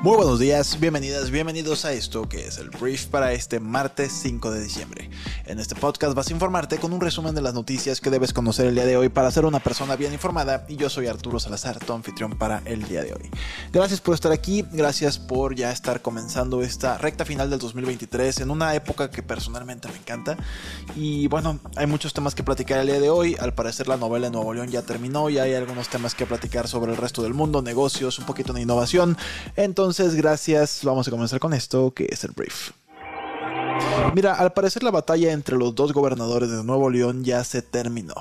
Muy buenos días, bienvenidas, bienvenidos a esto que es el brief para este martes 5 de diciembre. En este podcast vas a informarte con un resumen de las noticias que debes conocer el día de hoy para ser una persona bien informada y yo soy Arturo Salazar, tu anfitrión para el día de hoy. Gracias por estar aquí, gracias por ya estar comenzando esta recta final del 2023 en una época que personalmente me encanta y bueno, hay muchos temas que platicar el día de hoy, al parecer la novela de Nuevo León ya terminó y hay algunos temas que platicar sobre el resto del mundo, negocios, un poquito de innovación, entonces entonces, gracias. Vamos a comenzar con esto, que es el brief. Mira, al parecer la batalla entre los dos gobernadores de Nuevo León ya se terminó.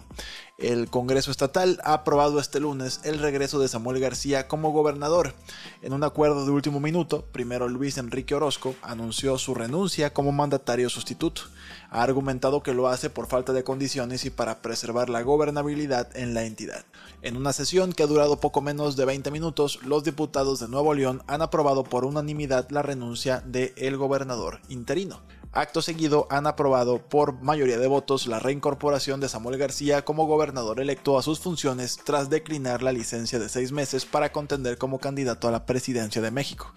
El Congreso Estatal ha aprobado este lunes el regreso de Samuel García como gobernador. En un acuerdo de último minuto, primero Luis Enrique Orozco anunció su renuncia como mandatario sustituto. Ha argumentado que lo hace por falta de condiciones y para preservar la gobernabilidad en la entidad. En una sesión que ha durado poco menos de 20 minutos, los diputados de Nuevo León han aprobado por unanimidad la renuncia del el gobernador interino. Acto seguido han aprobado por mayoría de votos la reincorporación de Samuel García como gobernador electo a sus funciones tras declinar la licencia de seis meses para contender como candidato a la presidencia de México.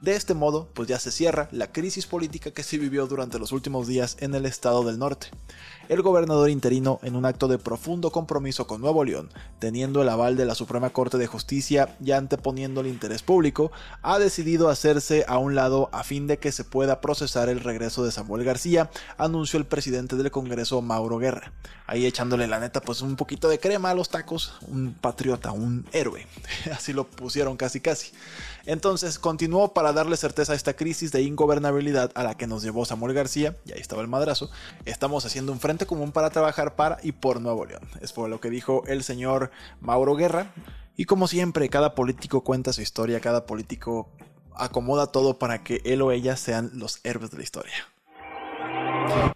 De este modo, pues ya se cierra la crisis política que se vivió durante los últimos días en el estado del norte el gobernador interino, en un acto de profundo compromiso con Nuevo León, teniendo el aval de la Suprema Corte de Justicia y anteponiendo el interés público, ha decidido hacerse a un lado a fin de que se pueda procesar el regreso de Samuel García, anunció el presidente del Congreso Mauro Guerra. Ahí echándole la neta pues un poquito de crema a los tacos, un patriota, un héroe. Así lo pusieron casi casi. Entonces continuó para darle certeza a esta crisis de ingobernabilidad a la que nos llevó Samuel García, y ahí estaba el madrazo. Estamos haciendo un frente común para trabajar para y por Nuevo León. Es por lo que dijo el señor Mauro Guerra. Y como siempre, cada político cuenta su historia, cada político acomoda todo para que él o ella sean los héroes de la historia.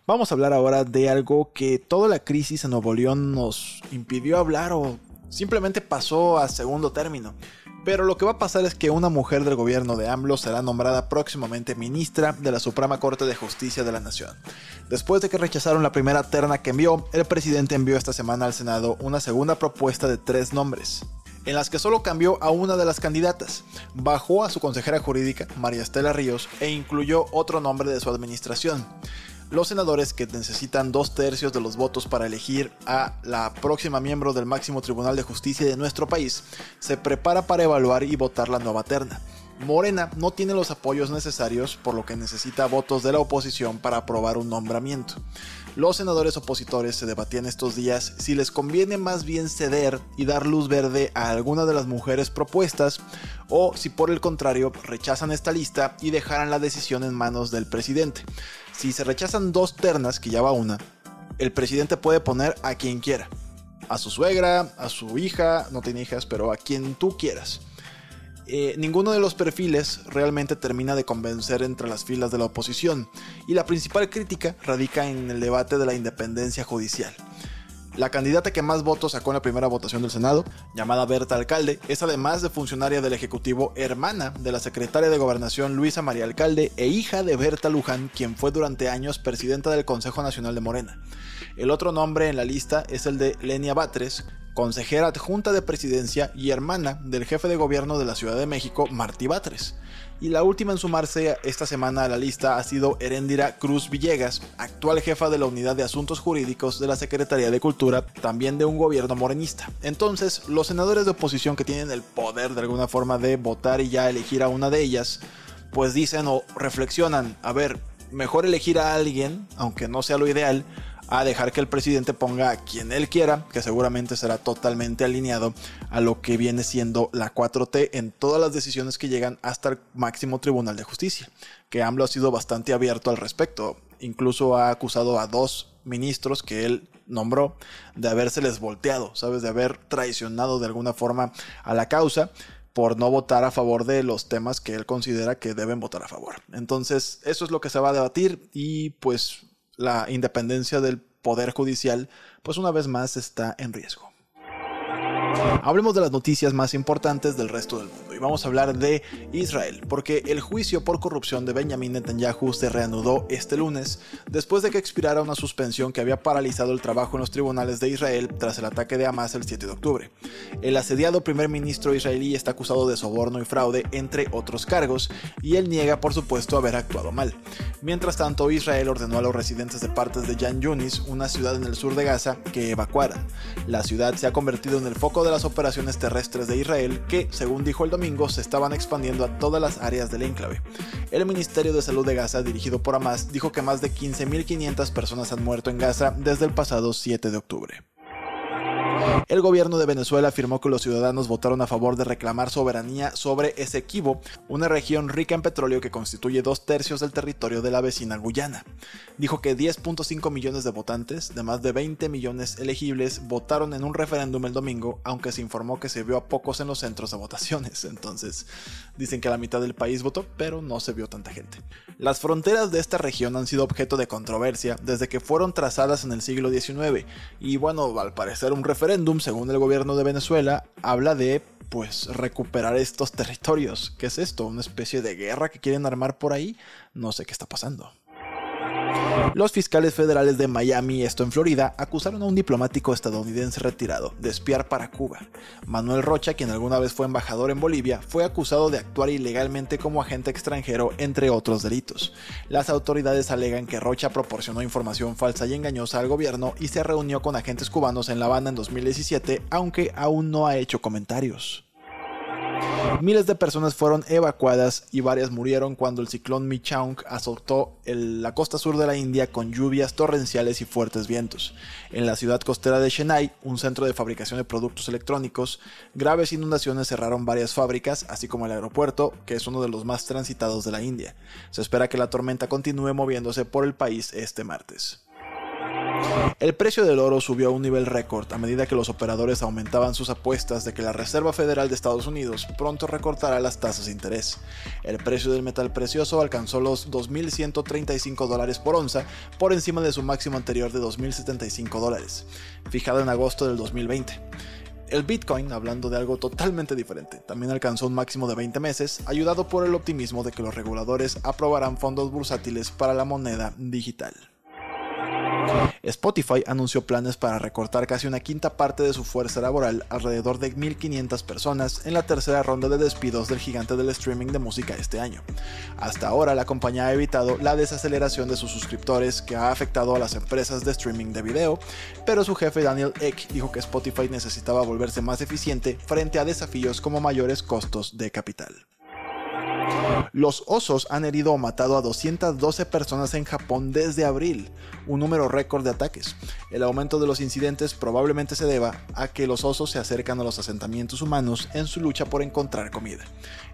Vamos a hablar ahora de algo que toda la crisis en Nuevo León nos impidió hablar o simplemente pasó a segundo término. Pero lo que va a pasar es que una mujer del gobierno de AMLO será nombrada próximamente ministra de la Suprema Corte de Justicia de la Nación. Después de que rechazaron la primera terna que envió, el presidente envió esta semana al Senado una segunda propuesta de tres nombres en las que solo cambió a una de las candidatas, bajó a su consejera jurídica, María Estela Ríos, e incluyó otro nombre de su administración los senadores que necesitan dos tercios de los votos para elegir a la próxima miembro del máximo tribunal de justicia de nuestro país, se prepara para evaluar y votar la nueva terna. Morena no tiene los apoyos necesarios, por lo que necesita votos de la oposición para aprobar un nombramiento. Los senadores opositores se debatían estos días si les conviene más bien ceder y dar luz verde a alguna de las mujeres propuestas o si por el contrario rechazan esta lista y dejaran la decisión en manos del presidente. Si se rechazan dos ternas, que ya va una, el presidente puede poner a quien quiera. A su suegra, a su hija, no tiene hijas, pero a quien tú quieras. Eh, ninguno de los perfiles realmente termina de convencer entre las filas de la oposición, y la principal crítica radica en el debate de la independencia judicial. La candidata que más votos sacó en la primera votación del Senado, llamada Berta Alcalde, es además de funcionaria del Ejecutivo, hermana de la secretaria de Gobernación Luisa María Alcalde e hija de Berta Luján, quien fue durante años presidenta del Consejo Nacional de Morena. El otro nombre en la lista es el de Lenia Batres, consejera adjunta de presidencia y hermana del jefe de gobierno de la Ciudad de México, Martí Batres y la última en sumarse esta semana a la lista ha sido Herendira Cruz Villegas, actual jefa de la Unidad de Asuntos Jurídicos de la Secretaría de Cultura, también de un gobierno morenista. Entonces, los senadores de oposición que tienen el poder de alguna forma de votar y ya elegir a una de ellas, pues dicen o reflexionan, a ver, mejor elegir a alguien, aunque no sea lo ideal, a dejar que el presidente ponga a quien él quiera, que seguramente será totalmente alineado a lo que viene siendo la 4T en todas las decisiones que llegan hasta el máximo tribunal de justicia, que AMLO ha sido bastante abierto al respecto, incluso ha acusado a dos ministros que él nombró de habérseles volteado, ¿sabes? De haber traicionado de alguna forma a la causa por no votar a favor de los temas que él considera que deben votar a favor. Entonces, eso es lo que se va a debatir y pues la independencia del Poder Judicial, pues una vez más está en riesgo. Hablemos de las noticias más importantes del resto del mundo y vamos a hablar de Israel, porque el juicio por corrupción de Benjamin Netanyahu se reanudó este lunes después de que expirara una suspensión que había paralizado el trabajo en los tribunales de Israel tras el ataque de Hamas el 7 de octubre. El asediado primer ministro israelí está acusado de soborno y fraude, entre otros cargos, y él niega por supuesto haber actuado mal. Mientras tanto, Israel ordenó a los residentes de partes de Jan Yunis, una ciudad en el sur de Gaza, que evacuaran. La ciudad se ha convertido en el foco de las operaciones terrestres de Israel que, según dijo el domingo, se estaban expandiendo a todas las áreas del enclave. El Ministerio de Salud de Gaza, dirigido por Hamas, dijo que más de 15.500 personas han muerto en Gaza desde el pasado 7 de octubre. El gobierno de Venezuela afirmó que los ciudadanos votaron a favor de reclamar soberanía sobre Esequibo, una región rica en petróleo que constituye dos tercios del territorio de la vecina Guyana. Dijo que 10.5 millones de votantes, de más de 20 millones elegibles, votaron en un referéndum el domingo, aunque se informó que se vio a pocos en los centros de votaciones. Entonces, dicen que la mitad del país votó, pero no se vio tanta gente. Las fronteras de esta región han sido objeto de controversia desde que fueron trazadas en el siglo XIX, y bueno, al parecer un referéndum según el gobierno de Venezuela, habla de pues recuperar estos territorios. ¿Qué es esto? ¿Una especie de guerra que quieren armar por ahí? No sé qué está pasando. Los fiscales federales de Miami, esto en Florida, acusaron a un diplomático estadounidense retirado de espiar para Cuba. Manuel Rocha, quien alguna vez fue embajador en Bolivia, fue acusado de actuar ilegalmente como agente extranjero, entre otros delitos. Las autoridades alegan que Rocha proporcionó información falsa y engañosa al gobierno y se reunió con agentes cubanos en La Habana en 2017, aunque aún no ha hecho comentarios. Miles de personas fueron evacuadas y varias murieron cuando el ciclón Michaung azotó la costa sur de la India con lluvias torrenciales y fuertes vientos. En la ciudad costera de Chennai, un centro de fabricación de productos electrónicos, graves inundaciones cerraron varias fábricas, así como el aeropuerto, que es uno de los más transitados de la India. Se espera que la tormenta continúe moviéndose por el país este martes. El precio del oro subió a un nivel récord a medida que los operadores aumentaban sus apuestas de que la Reserva Federal de Estados Unidos pronto recortará las tasas de interés. El precio del metal precioso alcanzó los 2.135 dólares por onza, por encima de su máximo anterior de 2.075 dólares, fijado en agosto del 2020. El Bitcoin, hablando de algo totalmente diferente, también alcanzó un máximo de 20 meses, ayudado por el optimismo de que los reguladores aprobarán fondos bursátiles para la moneda digital. Spotify anunció planes para recortar casi una quinta parte de su fuerza laboral, alrededor de 1.500 personas, en la tercera ronda de despidos del gigante del streaming de música este año. Hasta ahora, la compañía ha evitado la desaceleración de sus suscriptores que ha afectado a las empresas de streaming de video, pero su jefe Daniel Eck dijo que Spotify necesitaba volverse más eficiente frente a desafíos como mayores costos de capital. Los osos han herido o matado a 212 personas en Japón desde abril, un número récord de ataques. El aumento de los incidentes probablemente se deba a que los osos se acercan a los asentamientos humanos en su lucha por encontrar comida.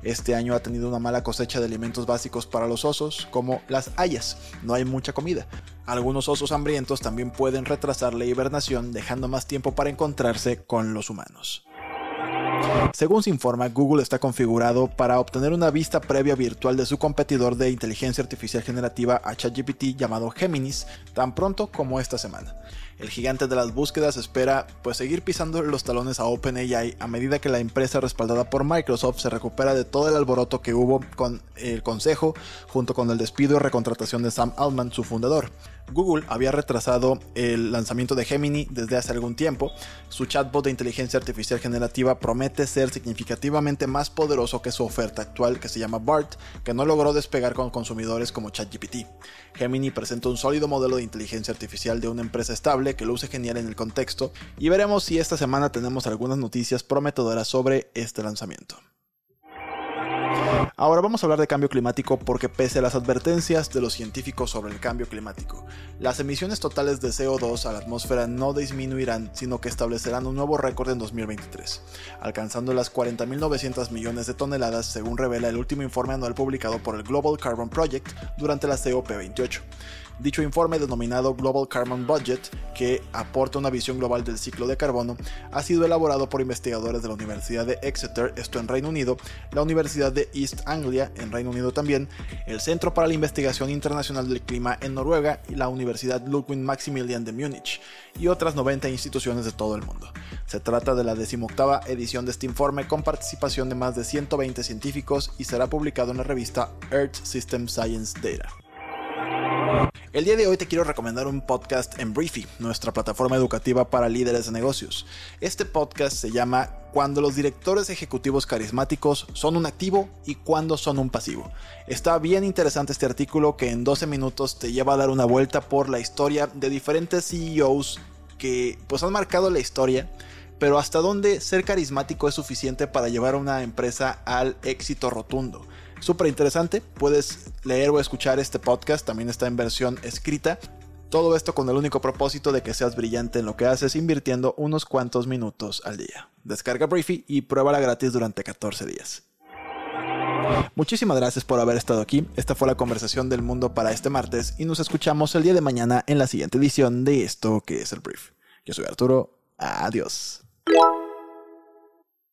Este año ha tenido una mala cosecha de alimentos básicos para los osos, como las hayas. No hay mucha comida. Algunos osos hambrientos también pueden retrasar la hibernación, dejando más tiempo para encontrarse con los humanos. Según se informa, Google está configurado para obtener una vista previa virtual de su competidor de inteligencia artificial generativa a ChatGPT llamado Geminis tan pronto como esta semana. El gigante de las búsquedas espera pues seguir pisando los talones a OpenAI a medida que la empresa respaldada por Microsoft se recupera de todo el alboroto que hubo con el consejo junto con el despido y recontratación de Sam Altman, su fundador. Google había retrasado el lanzamiento de Gemini desde hace algún tiempo. Su chatbot de inteligencia artificial generativa promete ser significativamente más poderoso que su oferta actual que se llama BART, que no logró despegar con consumidores como ChatGPT. Gemini presenta un sólido modelo de inteligencia artificial de una empresa estable que luce genial en el contexto y veremos si esta semana tenemos algunas noticias prometedoras sobre este lanzamiento. Ahora vamos a hablar de cambio climático porque pese a las advertencias de los científicos sobre el cambio climático, las emisiones totales de CO2 a la atmósfera no disminuirán, sino que establecerán un nuevo récord en 2023, alcanzando las 40.900 millones de toneladas según revela el último informe anual publicado por el Global Carbon Project durante la COP28. Dicho informe, denominado Global Carbon Budget, que aporta una visión global del ciclo de carbono, ha sido elaborado por investigadores de la Universidad de Exeter, esto en Reino Unido, la Universidad de East Anglia, en Reino Unido también, el Centro para la Investigación Internacional del Clima en Noruega y la Universidad Ludwig Maximilian de Múnich, y otras 90 instituciones de todo el mundo. Se trata de la decimoctava edición de este informe con participación de más de 120 científicos y será publicado en la revista Earth System Science Data. El día de hoy te quiero recomendar un podcast en Briefy, nuestra plataforma educativa para líderes de negocios. Este podcast se llama Cuando los directores ejecutivos carismáticos son un activo y cuando son un pasivo. Está bien interesante este artículo que en 12 minutos te lleva a dar una vuelta por la historia de diferentes CEOs que pues han marcado la historia pero hasta dónde ser carismático es suficiente para llevar a una empresa al éxito rotundo. Súper interesante, puedes leer o escuchar este podcast, también está en versión escrita. Todo esto con el único propósito de que seas brillante en lo que haces invirtiendo unos cuantos minutos al día. Descarga Briefy y pruébala gratis durante 14 días. Muchísimas gracias por haber estado aquí. Esta fue la conversación del mundo para este martes y nos escuchamos el día de mañana en la siguiente edición de esto que es el Brief. Yo soy Arturo. Adiós.